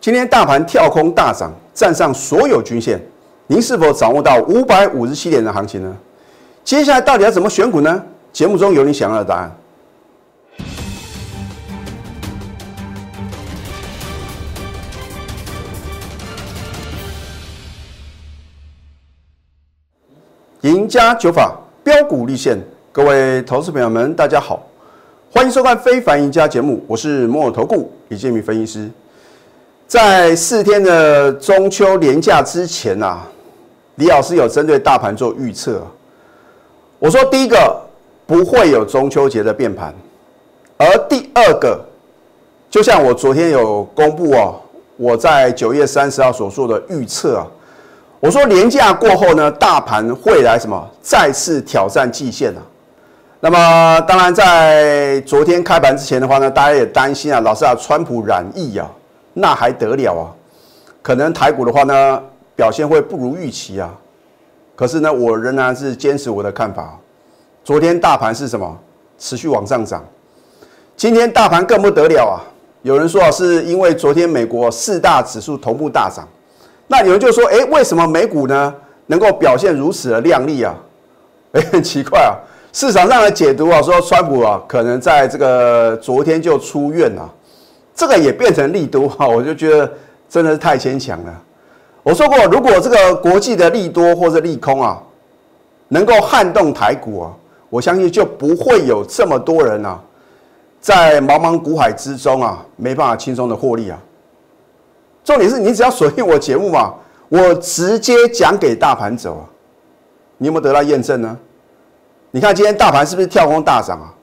今天大盘跳空大涨，站上所有均线，您是否掌握到五百五十七点的行情呢？接下来到底要怎么选股呢？节目中有你想要的答案。赢家九法标股立现，各位投资朋友们，大家好，欢迎收看《非凡赢家》节目，我是摩尔投顾李建明分析师。在四天的中秋连假之前啊，李老师有针对大盘做预测。我说第一个不会有中秋节的变盘，而第二个，就像我昨天有公布哦，我在九月三十号所做的预测啊。我说年假过后呢，大盘会来什么？再次挑战季线啊。那么当然，在昨天开盘之前的话呢，大家也担心啊，老师啊，川普染疫啊，那还得了啊？可能台股的话呢，表现会不如预期啊。可是呢，我仍然是坚持我的看法。昨天大盘是什么？持续往上涨。今天大盘更不得了啊！有人说啊，是因为昨天美国四大指数同步大涨。那有人就说：“哎，为什么美股呢能够表现如此的亮丽啊？”哎，很奇怪啊！市场上的解读啊，说川普啊可能在这个昨天就出院了，这个也变成利多哈，我就觉得真的是太牵强了。我说过，如果这个国际的利多或者利空啊，能够撼动台股啊，我相信就不会有这么多人啊，在茫茫股海之中啊，没办法轻松的获利啊。重点是你只要锁定我节目嘛，我直接讲给大盘走啊，你有没有得到验证呢？你看今天大盘是不是跳空大涨啊？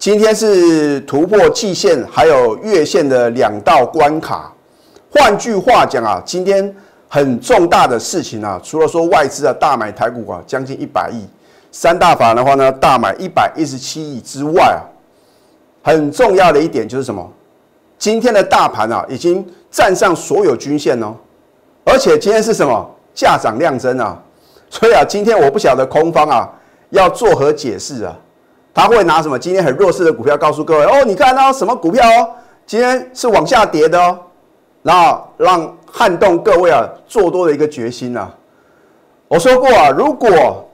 今天是突破季线还有月线的两道关卡。换句话讲啊，今天很重大的事情啊，除了说外资啊大买台股啊将近一百亿，三大法的话呢大买一百一十七亿之外啊，很重要的一点就是什么？今天的大盘啊已经。站上所有均线哦，而且今天是什么价涨量增啊？所以啊，今天我不晓得空方啊要作何解释啊？他会拿什么今天很弱势的股票告诉各位哦？你看到什么股票哦？今天是往下跌的哦，然后让撼动各位啊做多的一个决心啊。我说过啊，如果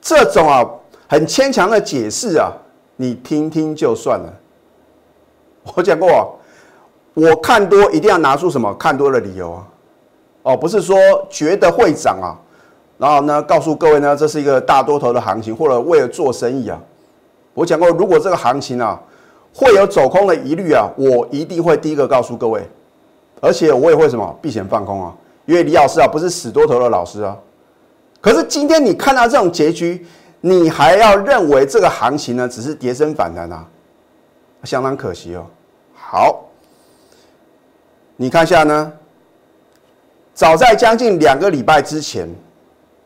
这种啊很牵强的解释啊，你听听就算了。我讲过。我看多一定要拿出什么看多的理由啊？哦，不是说觉得会涨啊，然后呢告诉各位呢，这是一个大多头的行情，或者为了做生意啊。我讲过，如果这个行情啊会有走空的疑虑啊，我一定会第一个告诉各位，而且我也会什么避险放空啊，因为李老师啊不是死多头的老师啊。可是今天你看到这种结局，你还要认为这个行情呢只是跌升反弹啊，相当可惜哦。好。你看一下呢，早在将近两个礼拜之前，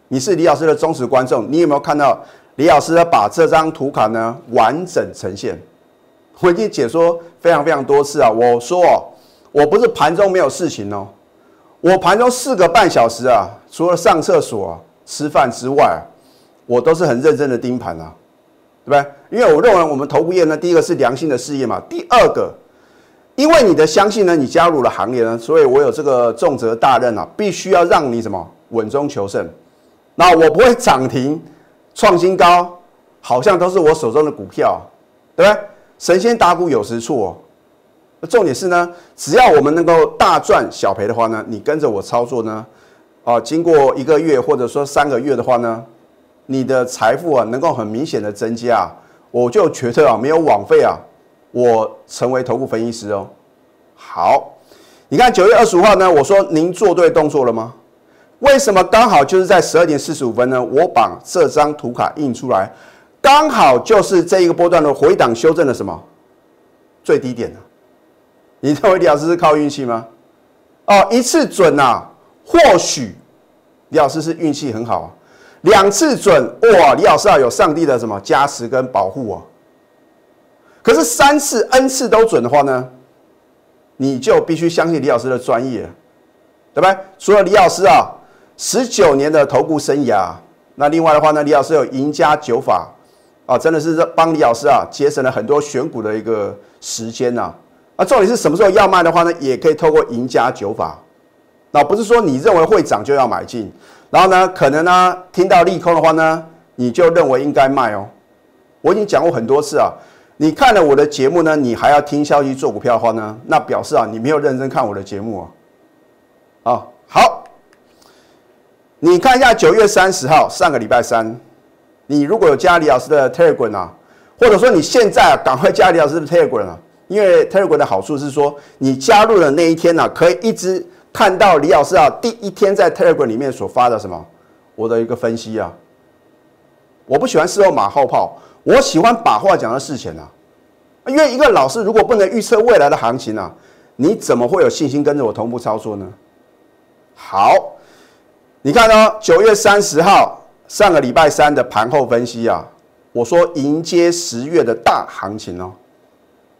你是李老师的忠实观众，你有没有看到李老师把这张图卡呢完整呈现？我已经解说非常非常多次啊！我说哦，我不是盘中没有事情哦，我盘中四个半小时啊，除了上厕所、吃饭之外，我都是很认真的盯盘啊，对不对？因为我认为我们头部业呢，第一个是良心的事业嘛，第二个。因为你的相信呢，你加入了行列呢，所以我有这个重责大任啊，必须要让你什么稳中求胜。那我不会涨停创新高，好像都是我手中的股票，对不对？神仙打鼓有时错哦。重点是呢，只要我们能够大赚小赔的话呢，你跟着我操作呢，啊，经过一个月或者说三个月的话呢，你的财富啊能够很明显的增加，我就觉得啊没有枉费啊。我成为头部分析师哦。好，你看九月二十五号呢，我说您做对动作了吗？为什么刚好就是在十二点四十五分呢？我把这张图卡印出来，刚好就是这一个波段的回档修正的什么最低点呢？你认为李老师是靠运气吗？哦，一次准呐，或许李老师是运气很好啊。两次准哇，李老师啊有上帝的什么加持跟保护啊。可是三次、n 次都准的话呢，你就必须相信李老师的专业，对不对？除了李老师啊，十九年的投顾生涯，那另外的话呢，李老师有赢家九法啊，真的是帮李老师啊节省了很多选股的一个时间呐。啊，重点是什么时候要卖的话呢，也可以透过赢家九法。那不是说你认为会涨就要买进，然后呢，可能呢听到利空的话呢，你就认为应该卖哦。我已经讲过很多次啊，你看了我的节目呢，你还要听消息做股票的话呢，那表示啊你没有认真看我的节目啊。啊，好，你看一下九月三十号上个礼拜三，你如果有加李老师的 Telegram 啊，或者说你现在啊赶快加李老师的 Telegram 啊，因为 Telegram 的好处是说你加入的那一天呢，可以一直。看到李老师啊，第一天在 Telegram 里面所发的什么，我的一个分析啊，我不喜欢事后马后炮，我喜欢把话讲到事前啊。因为一个老师如果不能预测未来的行情啊，你怎么会有信心跟着我同步操作呢？好，你看哦，九月三十号上个礼拜三的盘后分析啊，我说迎接十月的大行情哦。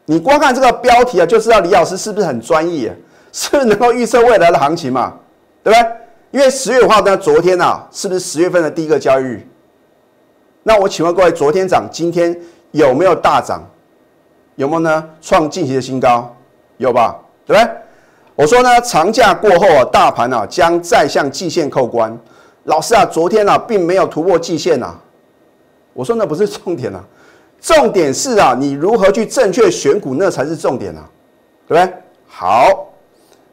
你光看这个标题啊，就知道李老师是不是很专业。是能够预测未来的行情嘛？对不对？因为十月的话呢，昨天啊，是不是十月份的第一个交易日？那我请问各位，昨天涨，今天有没有大涨？有没有呢？创近期的新高，有吧？对不对？我说呢，长假过后啊，大盘啊将再向季线扣关。老师啊，昨天啊并没有突破季线呐。我说那不是重点啊，重点是啊，你如何去正确选股，那才是重点啊，对不对？好。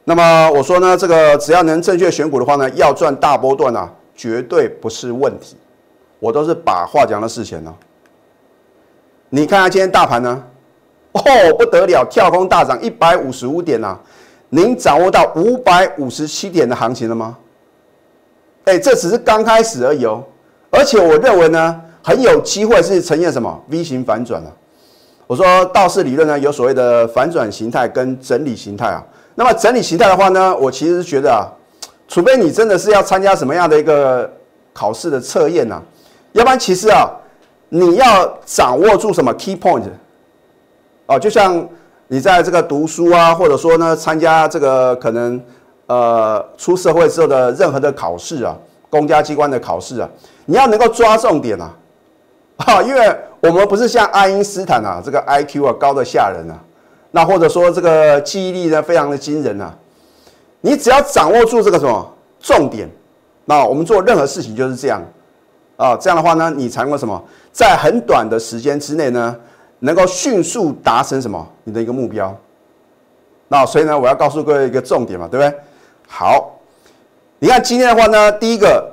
那么我说呢，这个只要能正确选股的话呢，要赚大波段啊，绝对不是问题。我都是把话讲到事前呢。你看下今天大盘呢，哦不得了，跳空大涨一百五十五点呐。您掌握到五百五十七点的行情了吗？哎，这只是刚开始而已哦。而且我认为呢，很有机会是呈现什么 V 型反转了。我说道氏理论呢，有所谓的反转形态跟整理形态啊。那么整理形态的话呢，我其实觉得啊，除非你真的是要参加什么样的一个考试的测验呐，要不然其实啊，你要掌握住什么 key point，哦，就像你在这个读书啊，或者说呢参加这个可能呃出社会之后的任何的考试啊，公家机关的考试啊，你要能够抓重点啊，啊，因为我们不是像爱因斯坦啊，这个 IQ 啊高的吓人啊。那或者说这个记忆力呢，非常的惊人啊！你只要掌握住这个什么重点，那我们做任何事情就是这样啊。这样的话呢，你才能什么，在很短的时间之内呢，能够迅速达成什么你的一个目标。那所以呢，我要告诉各位一个重点嘛，对不对？好，你看今天的话呢，第一个，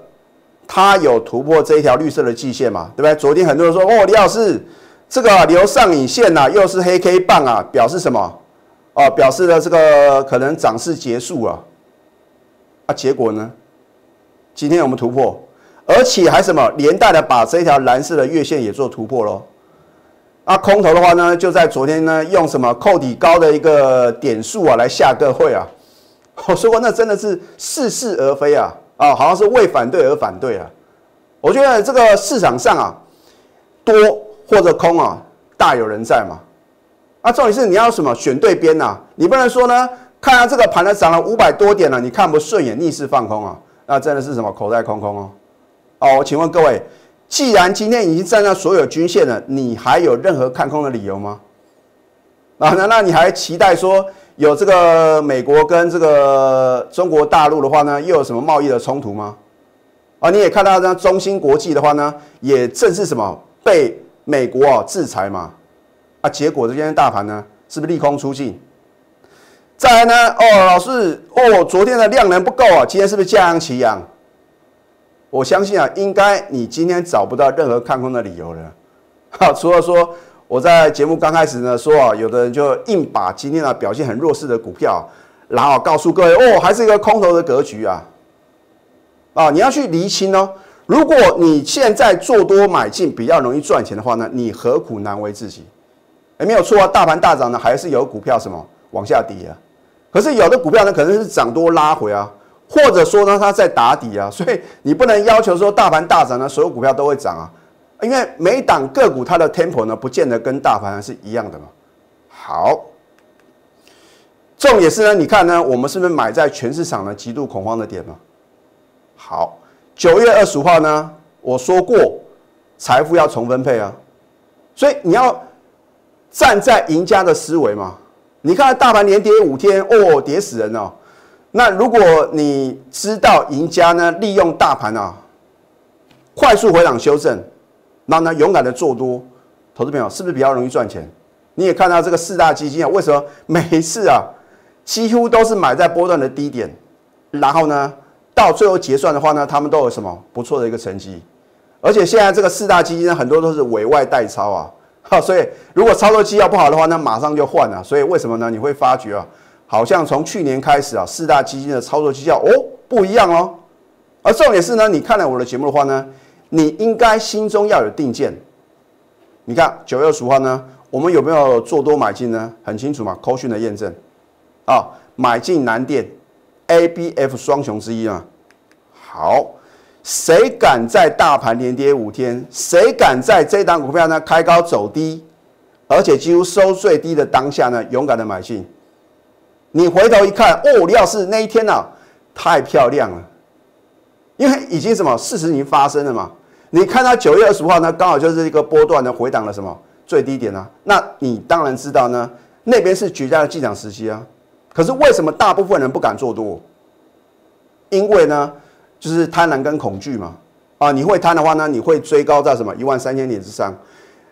它有突破这一条绿色的季线嘛，对不对？昨天很多人说哦，李老师。这个留上影线呐，又是黑 K 棒啊，表示什么？哦，表示了这个可能涨势结束了。啊，结果呢？今天我们突破，而且还什么连带的把这条蓝色的月线也做突破喽。啊，空头的话呢，就在昨天呢，用什么扣底高的一个点数啊来下个会啊。我说过，那真的是似是而非啊，啊，好像是为反对而反对啊。我觉得这个市场上啊，多。或者空啊，大有人在嘛。啊，重点是你要什么选对边呐？你不能说呢，看到这个盘呢涨了五百多点了，你看不顺眼逆势放空啊，那真的是什么口袋空空哦。哦，我请问各位，既然今天已经站上所有均线了，你还有任何看空的理由吗？啊，难道你还期待说有这个美国跟这个中国大陆的话呢，又有什么贸易的冲突吗？啊，你也看到这中芯国际的话呢，也正是什么被。美国啊制裁嘛，啊，结果这边大盘呢是不是利空出尽？再来呢，哦，老师，哦，昨天的量能不够啊，今天是不是价扬齐扬？我相信啊，应该你今天找不到任何看空的理由了。好，除了说我在节目刚开始呢说啊，有的人就硬把今天啊表现很弱势的股票，然后告诉各位哦，还是一个空头的格局啊，啊，你要去厘清哦。如果你现在做多买进比较容易赚钱的话呢，你何苦难为自己？哎，没有错啊，大盘大涨呢，还是有股票什么往下跌啊。可是有的股票呢，可能是涨多拉回啊，或者说呢，它在打底啊。所以你不能要求说大盘大涨呢，所有股票都会涨啊，因为每档个股它的 tempo 呢，不见得跟大盘是一样的嘛。好，重点是呢，你看呢，我们是不是买在全市场呢极度恐慌的点嘛？好。九月二十五号呢，我说过，财富要重分配啊，所以你要站在赢家的思维嘛，你看大盘连跌五天，哦，跌死人哦。那如果你知道赢家呢，利用大盘啊，快速回档修正，然后呢勇敢的做多，投资朋友是不是比较容易赚钱？你也看到这个四大基金啊，为什么每一次啊，几乎都是买在波段的低点，然后呢，到最后结算的话呢，他们都有什么不错的一个成绩？而且现在这个四大基金呢，很多都是委外代操啊，哈，所以如果操作绩效不好的话，那马上就换了。所以为什么呢？你会发觉啊，好像从去年开始啊，四大基金的操作绩效哦不一样哦。而重点是呢，你看了我的节目的话呢，你应该心中要有定见。你看九月十五号呢？我们有没有做多买进呢？很清楚嘛，扣讯的验证啊，买进南电，A、B、F 双雄之一啊。好，谁敢在大盘连跌五天？谁敢在这档股票呢开高走低，而且几乎收最低的当下呢，勇敢的买进？你回头一看，哦，李老师那一天呢，太漂亮了，因为已经什么事实已经发生了嘛。你看它九月二十五号呢，刚好就是一个波段的回档了什么？最低点啊，那你当然知道呢，那边是绝佳的进场时期啊。可是为什么大部分人不敢做多？因为呢，就是贪婪跟恐惧嘛。啊，你会贪的话呢，你会追高在什么一万三千点之上。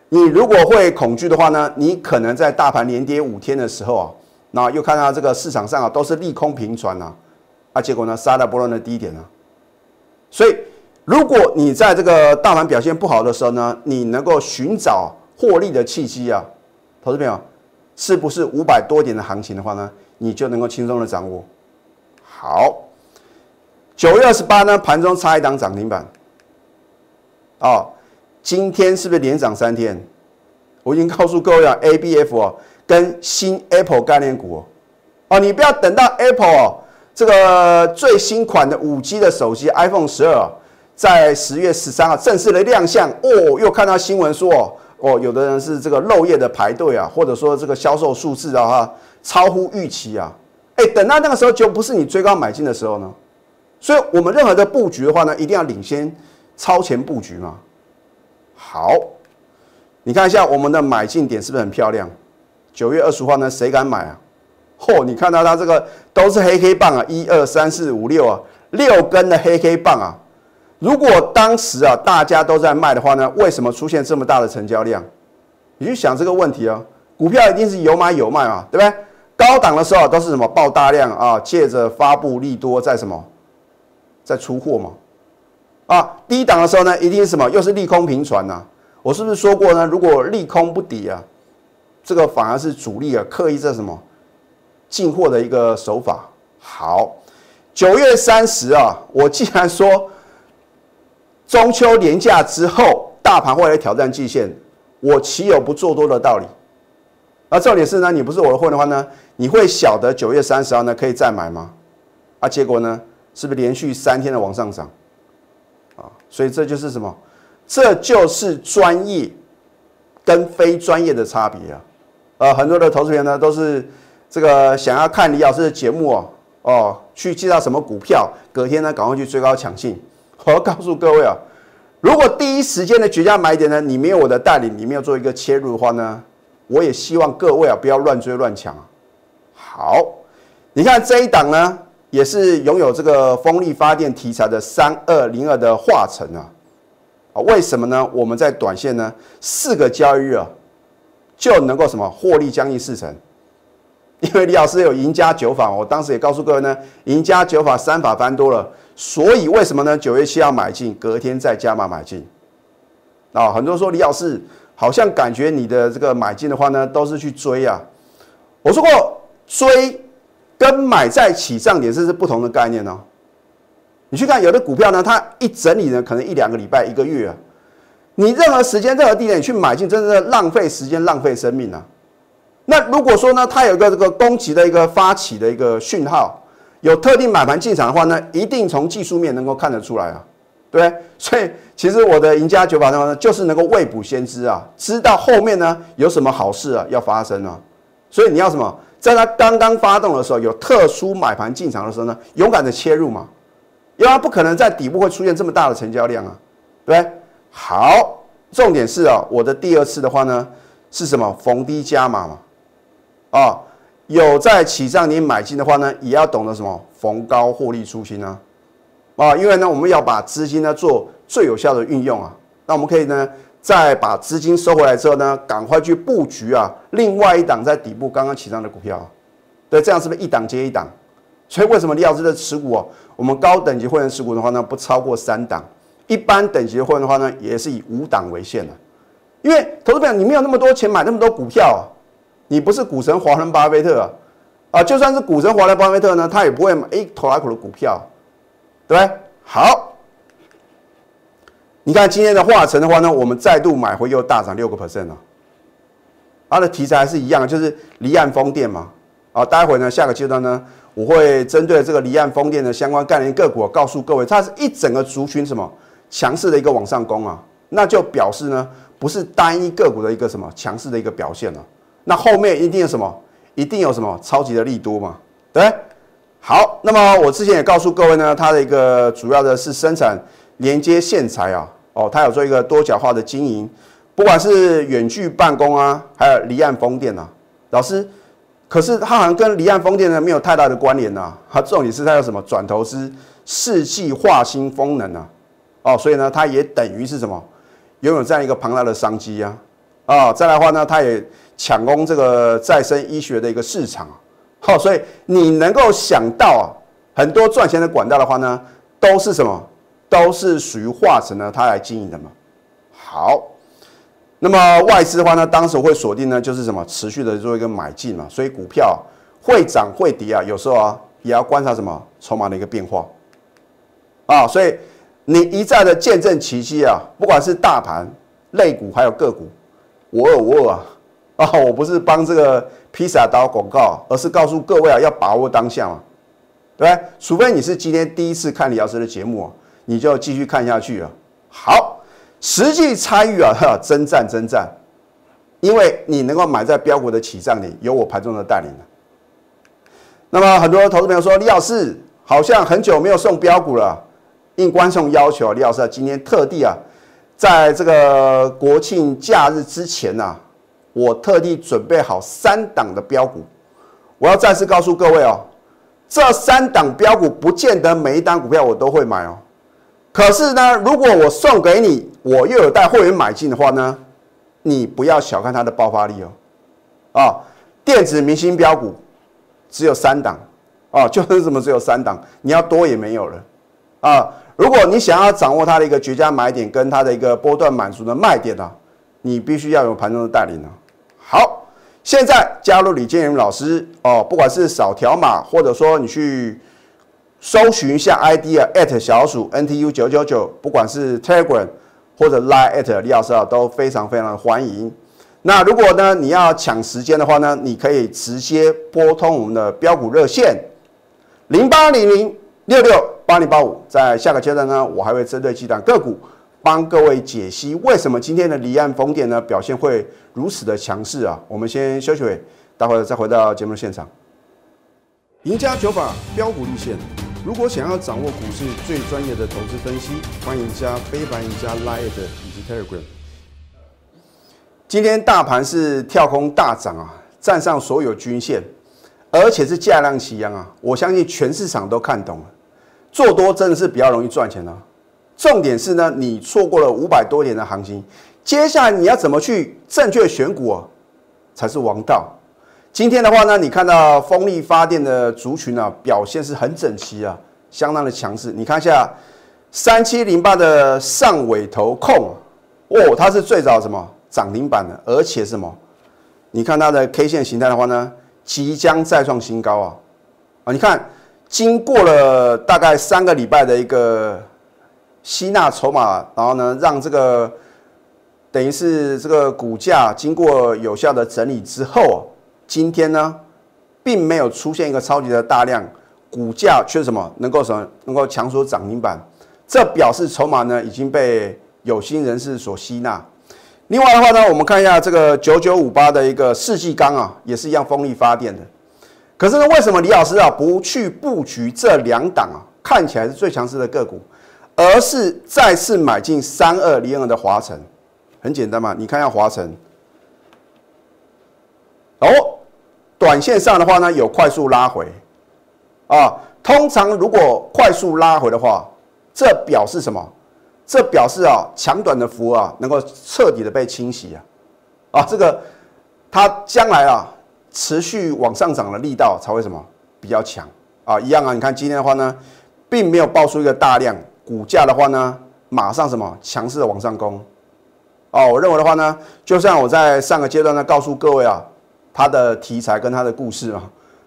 你如果会恐惧的话呢，你可能在大盘连跌五天的时候啊，那又看到这个市场上啊都是利空频传啊，啊，结果呢杀到波段的低点啊。所以，如果你在这个大盘表现不好的时候呢，你能够寻找。获利的契机啊，投资朋友，是不是五百多点的行情的话呢，你就能够轻松的掌握？好，九月二十八呢，盘中差一档涨停板，哦，今天是不是连涨三天？我已经告诉各位啊，A B F 哦，跟新 Apple 概念股哦，哦，你不要等到 Apple 哦，这个最新款的五 G 的手机 iPhone 十二在十月十三号正式的亮相哦，又看到新闻说。哦，有的人是这个漏夜的排队啊，或者说这个销售数字啊，哈，超乎预期啊，哎，等到那个时候就不是你追高买进的时候呢。所以，我们任何的布局的话呢，一定要领先超前布局嘛。好，你看一下我们的买进点是不是很漂亮？九月二十号呢，谁敢买啊？嚯，你看到它这个都是黑黑棒啊，一二三四五六啊，六根的黑黑棒啊。如果当时啊大家都在卖的话呢，为什么出现这么大的成交量？你去想这个问题啊，股票一定是有买有卖嘛，对不对？高档的时候都是什么爆大量啊，借着发布利多在什么，在出货嘛。啊，低档的时候呢，一定是什么，又是利空频传呐。我是不是说过呢？如果利空不抵啊，这个反而是主力啊刻意在什么进货的一个手法。好，九月三十啊，我既然说。中秋年假之后，大盘会来挑战季线，我岂有不做多的道理？而重点是呢，你不是我的货的话呢，你会晓得九月三十号呢可以再买吗？啊，结果呢，是不是连续三天的往上涨？啊，所以这就是什么？这就是专业跟非专业的差别啊！呃，很多的投资人呢都是这个想要看李老师的节目哦，哦，去介绍什么股票，隔天呢赶快去追高抢进。我要告诉各位啊，如果第一时间的绝佳买点呢，你没有我的带领，你没有做一个切入的话呢，我也希望各位啊不要乱追乱抢。好，你看这一档呢，也是拥有这个风力发电题材的三二零二的化成啊，啊，为什么呢？我们在短线呢四个交易日啊就能够什么获利将近四成。因为李老师有赢家九法，我当时也告诉各位呢，赢家九法三法翻多了，所以为什么呢？九月七号买进，隔天再加码买进。啊，很多人说李老师好像感觉你的这个买进的话呢，都是去追啊。我说过，追跟买在起涨点这是不同的概念哦。你去看有的股票呢，它一整理呢，可能一两个礼拜、一个月啊。你任何时间、任何地点你去买进，真的是浪费时间、浪费生命啊。那如果说呢，它有一个这个攻击的一个发起的一个讯号，有特定买盘进场的话呢，一定从技术面能够看得出来啊，对不对？所以其实我的赢家九法呢，就是能够未卜先知啊，知道后面呢有什么好事啊要发生啊。所以你要什么，在它刚刚发动的时候，有特殊买盘进场的时候呢，勇敢的切入嘛，因为它不可能在底部会出现这么大的成交量啊，对不对？好，重点是啊，我的第二次的话呢，是什么？逢低加码嘛。啊，有在起涨你买进的话呢，也要懂得什么逢高获利出清啊，啊，因为呢，我们要把资金呢做最有效的运用啊，那我们可以呢，再把资金收回来之后呢，赶快去布局啊，另外一档在底部刚刚起涨的股票，对，这样是不是一档接一档？所以为什么李老师的持股哦，我们高等级会员持股的话呢，不超过三档，一般等级的会员的话呢，也是以五档为限的，因为投资者你没有那么多钱买那么多股票啊。你不是股神华伦巴菲特啊，啊，就算是股神华伦巴菲特呢，他也不会买一头拉股的股票，对不对？好，你看今天的华晨的话呢，我们再度买回又大涨六个 percent 了，它的题材还是一样，就是离岸风电嘛，啊，待会呢下个阶段呢，我会针对这个离岸风电的相关概念个股，告诉各位，它是一整个族群什么强势的一个往上攻啊，那就表示呢，不是单一个股的一个什么强势的一个表现了。那后面一定有什么？一定有什么超级的利多嘛？对，好。那么我之前也告诉各位呢，它的一个主要的是生产连接线材啊，哦，它有做一个多角化的经营，不管是远距办公啊，还有离岸风电啊。老师，可是它好像跟离岸风电呢没有太大的关联呐。它重点是它有什么转投资世纪化新风能啊？哦，所以呢，它也等于是什么拥有这样一个庞大的商机啊？啊，再来的话呢，它也。抢攻这个再生医学的一个市场，好，所以你能够想到啊，很多赚钱的管道的话呢，都是什么？都是属于化成呢，它来经营的嘛。好，那么外资的话呢，当时会锁定呢，就是什么？持续的做一个买进嘛。所以股票会涨会跌啊，有时候啊，也要观察什么筹码的一个变化啊。所以你一再的见证奇迹啊，不管是大盘、类股还有个股，我尔我尔啊。啊，我不是帮这个披萨打广告，而是告诉各位啊，要把握当下嘛，对不对？除非你是今天第一次看李老师的节目啊，你就继续看下去啊。好，实际参与啊，哈征战征战，因为你能够买在标股的起涨点，有我盘中的带领那么很多投资朋友说，李老师好像很久没有送标股了，应观众要求，李老师今天特地啊，在这个国庆假日之前呐。我特地准备好三档的标股，我要再次告诉各位哦，这三档标股不见得每一档股票我都会买哦。可是呢，如果我送给你，我又有带会员买进的话呢，你不要小看它的爆发力哦。啊，电子明星标股只有三档啊，就是什么只有三档，你要多也没有了啊。如果你想要掌握它的一个绝佳买点跟它的一个波段满足的卖点啊，你必须要有盘中的带领啊。好，现在加入李建仁老师哦，不管是扫条码，或者说你去搜寻一下 ID 啊，at 小鼠 NTU 九九九，不管是 Telegram 或者 Line at 李老师啊，都非常非常的欢迎。那如果呢你要抢时间的话呢，你可以直接拨通我们的标股热线零八零零六六八零八五，在下个阶段呢，我还会针对几档个股。帮各位解析为什么今天的离岸风电呢表现会如此的强势啊？我们先休息会，待会儿再回到节目现场。赢家九法标股立线，如果想要掌握股市最专业的投资分析，欢迎加非凡、赢家 Line 以及 Telegram。今天大盘是跳空大涨啊，站上所有均线，而且是价量齐扬啊！我相信全市场都看懂了，做多真的是比较容易赚钱啊。重点是呢，你错过了五百多年的行情，接下来你要怎么去正确选股啊，才是王道。今天的话呢，你看到风力发电的族群啊，表现是很整齐啊，相当的强势。你看一下三七零八的上尾头控哦，它是最早什么涨停板的，而且什么？你看它的 K 线形态的话呢，即将再创新高啊啊！你看，经过了大概三个礼拜的一个。吸纳筹码，然后呢，让这个等于是这个股价经过有效的整理之后，今天呢，并没有出现一个超级的大量，股价却什么能够什么能够强锁涨停板，这表示筹码呢已经被有心人士所吸纳。另外的话呢，我们看一下这个九九五八的一个世纪钢啊，也是一样风力发电的。可是呢，为什么李老师啊不去布局这两档啊？看起来是最强势的个股？而是再次买进三二零二的华晨，很简单嘛？你看一下华晨，哦，短线上的话呢，有快速拉回啊。通常如果快速拉回的话，这表示什么？这表示啊，强短的幅啊，能够彻底的被清洗啊，啊，这个它将来啊，持续往上涨的力道才会什么比较强啊，一样啊。你看今天的话呢，并没有爆出一个大量，股价的话呢，马上什么强势的往上攻。哦，我认为的话呢，就像我在上个阶段呢告诉各位啊，它的题材跟它的故事嘛，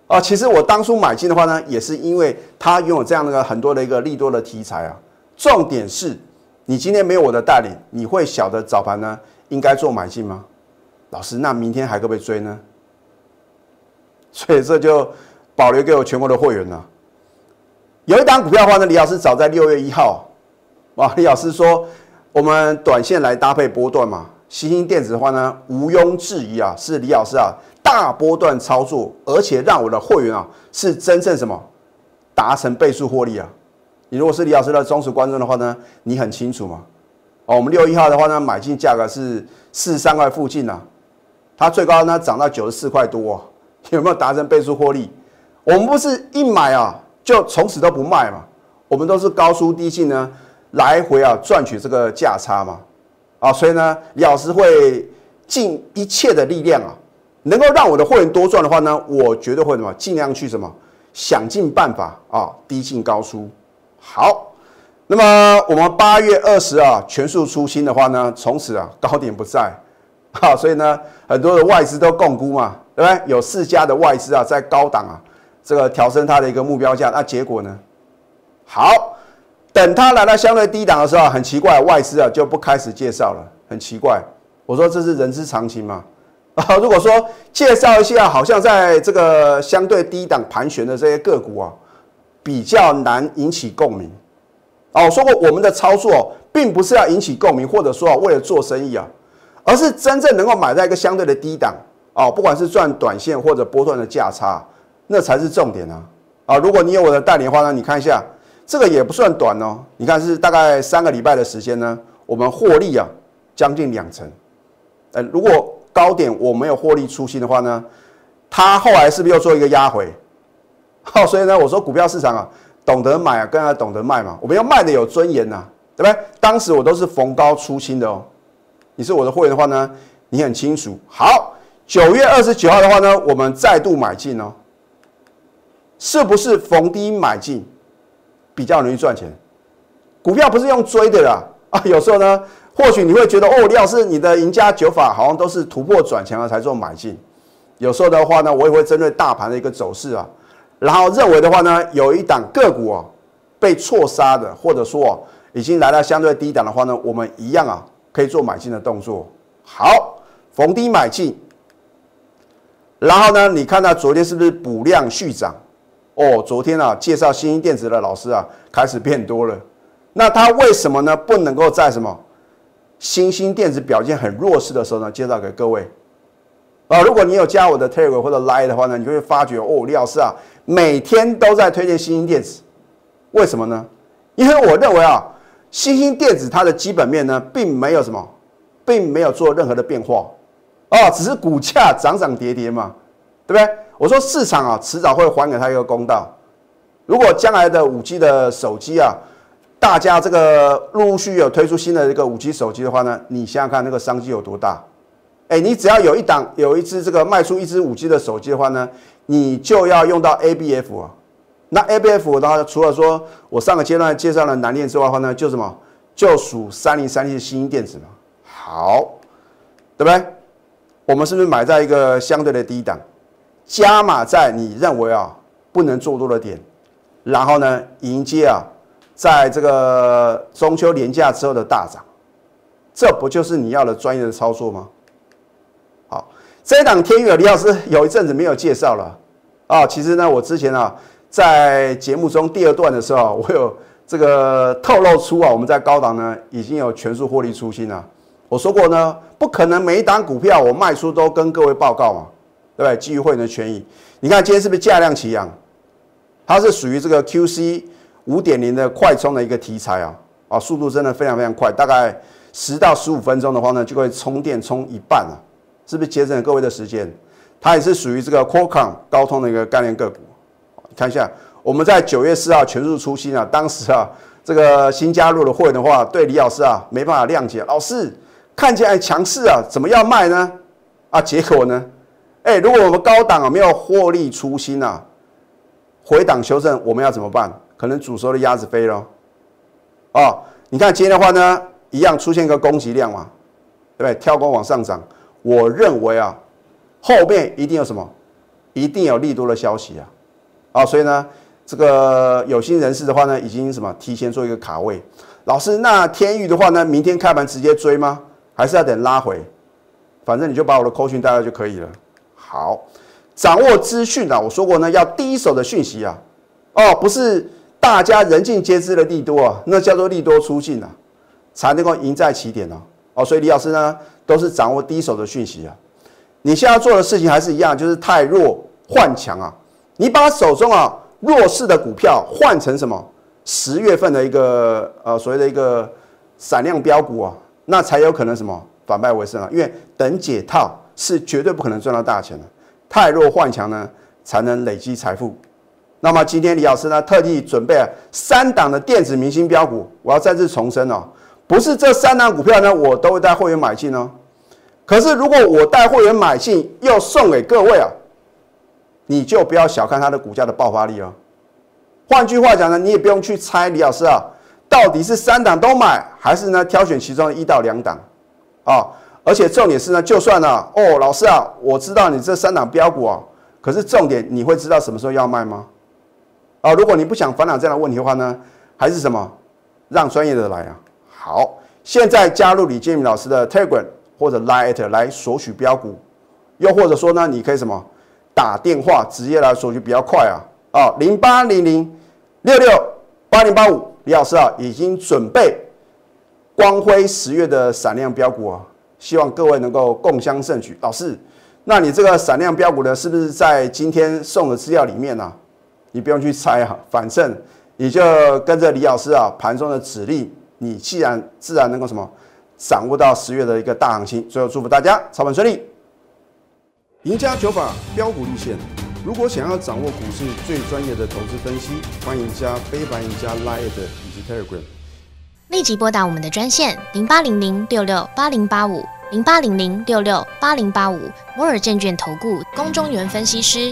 啊，其实我当初买进的话呢，也是因为它拥有这样的很多的一个利多的题材啊，重点是。你今天没有我的带领，你会晓得早盘呢应该做买进吗？老师，那明天还可不可以追呢？所以这就保留给我全国的会员了。有一档股票的话呢，李老师早在六月一号，啊，李老师说我们短线来搭配波段嘛，新兴电子的话呢，毋庸置疑啊，是李老师啊大波段操作，而且让我的会员啊是真正什么达成倍数获利啊。你如果是李老师的忠实观众的话呢，你很清楚嘛？哦，我们六一号的话呢，买进价格是四十三块附近呐，它最高呢涨到九十四块多，有没有达成倍数获利？我们不是一买啊就从此都不卖嘛，我们都是高出低进呢，来回啊赚取这个价差嘛。啊，所以呢，李老师会尽一切的力量啊，能够让我的会员多赚的话呢，我绝对会什么尽量去什么想尽办法啊低进高出。好，那么我们八月二十啊全数出新的话呢，从此啊高点不在，好，所以呢很多的外资都共估嘛，对不对？有四家的外资啊在高档啊这个调升它的一个目标价，那结果呢？好，等它来到相对低档的时候，很奇怪，外资啊就不开始介绍了，很奇怪。我说这是人之常情嘛。啊，如果说介绍一下，好像在这个相对低档盘旋的这些个股啊。比较难引起共鸣，哦，说过我们的操作并不是要引起共鸣，或者说啊为了做生意啊，而是真正能够买在一个相对的低档哦，不管是赚短线或者波段的价差，那才是重点啊！啊，如果你有我的代理的话呢，你看一下这个也不算短哦，你看是大概三个礼拜的时间呢，我们获利啊将近两成。呃，如果高点我没有获利出新的话呢，它后来是不是又做一个压回？好，所以呢，我说股票市场啊，懂得买啊，更要懂得卖嘛。我们要卖的有尊严呐，对不对？当时我都是逢高出清的哦。你是我的会员的话呢，你很清楚。好，九月二十九号的话呢，我们再度买进哦。是不是逢低买进比较容易赚钱？股票不是用追的啦啊。有时候呢，或许你会觉得哦，李老师你的赢家九法好像都是突破转强了才做买进。有时候的话呢，我也会针对大盘的一个走势啊。然后认为的话呢，有一档个股啊被错杀的，或者说已经来到相对低档的话呢，我们一样啊可以做买进的动作。好，逢低买进。然后呢，你看到昨天是不是补量续涨？哦，昨天啊介绍新兴电子的老师啊开始变多了。那他为什么呢不能够在什么新兴电子表现很弱势的时候呢介绍给各位？啊，如果你有加我的 Telegram 或者 Line 的话呢，你就会发觉哦，李老师啊。每天都在推荐新兴电子，为什么呢？因为我认为啊，新兴电子它的基本面呢，并没有什么，并没有做任何的变化，哦，只是股价涨涨跌跌嘛，对不对？我说市场啊，迟早会还给他一个公道。如果将来的五 G 的手机啊，大家这个陆陆续续有推出新的一个五 G 手机的话呢，你想想看那个商机有多大？哎，你只要有一档有一只这个卖出一只五 G 的手机的话呢？你就要用到 ABF 啊，那 ABF 的话，除了说我上个阶段介绍了南电之外的话呢，就什么，就属三零三七新兴电子嘛。好，对不对？我们是不是买在一个相对的低档，加码在你认为啊不能做多的点，然后呢迎接啊在这个中秋连假之后的大涨，这不就是你要的专业的操作吗？好这一档天宇，李老师有一阵子没有介绍了啊。其实呢，我之前啊在节目中第二段的时候，我有这个透露出啊，我们在高档呢已经有全数获利出清了。我说过呢，不可能每一档股票我卖出都跟各位报告嘛，对不对？基于会员的权益。你看今天是不是价量齐扬？它是属于这个 QC 五点零的快充的一个题材啊啊，速度真的非常非常快，大概十到十五分钟的话呢，就会充电充一半了。是不是节省了各位的时间？它也是属于这个 Qualcomm 高通的一个概念个股。看一下，我们在九月四号全数出新啊，当时啊，这个新加入的会员的话，对李老师啊没办法谅解，老师看起来强势啊，怎么要卖呢？啊，结果呢？哎，如果我们高档啊没有获利出新啊，回档修正，我们要怎么办？可能煮熟的鸭子飞了。哦，你看今天的话呢，一样出现一个供给量嘛，对不对？跳空往上涨，我认为啊，后面一定有什么，一定有利多的消息啊，啊，所以呢，这个有心人士的话呢，已经什么提前做一个卡位。老师，那天域的话呢，明天开盘直接追吗？还是要等拉回？反正你就把我的扣讯带来就可以了。好，掌握资讯啊，我说过呢，要第一手的讯息啊，哦，不是。大家人尽皆知的利多啊，那叫做利多出尽啊，才能够赢在起点呢。哦，所以李老师呢，都是掌握第一手的讯息啊。你现在做的事情还是一样，就是太弱换强啊。你把手中啊弱势的股票换成什么？十月份的一个呃所谓的一个闪亮标股啊，那才有可能什么反败为胜啊。因为等解套是绝对不可能赚到大钱的，太弱换强呢，才能累积财富。那么今天李老师呢，特地准备了三档的电子明星标股，我要再次重申哦，不是这三档股票呢，我都会带会员买进哦。可是如果我带会员买进，又送给各位啊，你就不要小看它的股价的爆发力哦。换句话讲呢，你也不用去猜李老师啊，到底是三档都买，还是呢挑选其中一到两档啊？而且重点是呢，就算呢，哦，老师啊，我知道你这三档标股啊，可是重点你会知道什么时候要卖吗？啊，如果你不想烦恼这样的问题的话呢，还是什么，让专业的来啊。好，现在加入李建明老师的 Telegram 或者 Line 来索取标股，又或者说呢，你可以什么打电话直接来索取比较快啊。啊，零八零零六六八零八五，李老师啊已经准备光辉十月的闪亮标股啊，希望各位能够共襄盛举。老师，那你这个闪亮标股呢，是不是在今天送的资料里面呢？你不用去猜哈，反正你就跟着李老师啊盘中的指令，你既然自然能够什么掌握到十月的一个大行情。最后祝福大家操盘顺利，赢家九法标股立线。如果想要掌握股市最专业的投资分析，欢迎加非凡、赢家 Line 以及 Telegram。立即拨打我们的专线零八零零六六八零八五零八零零六六八零八五摩尔证券投顾公中原分析师。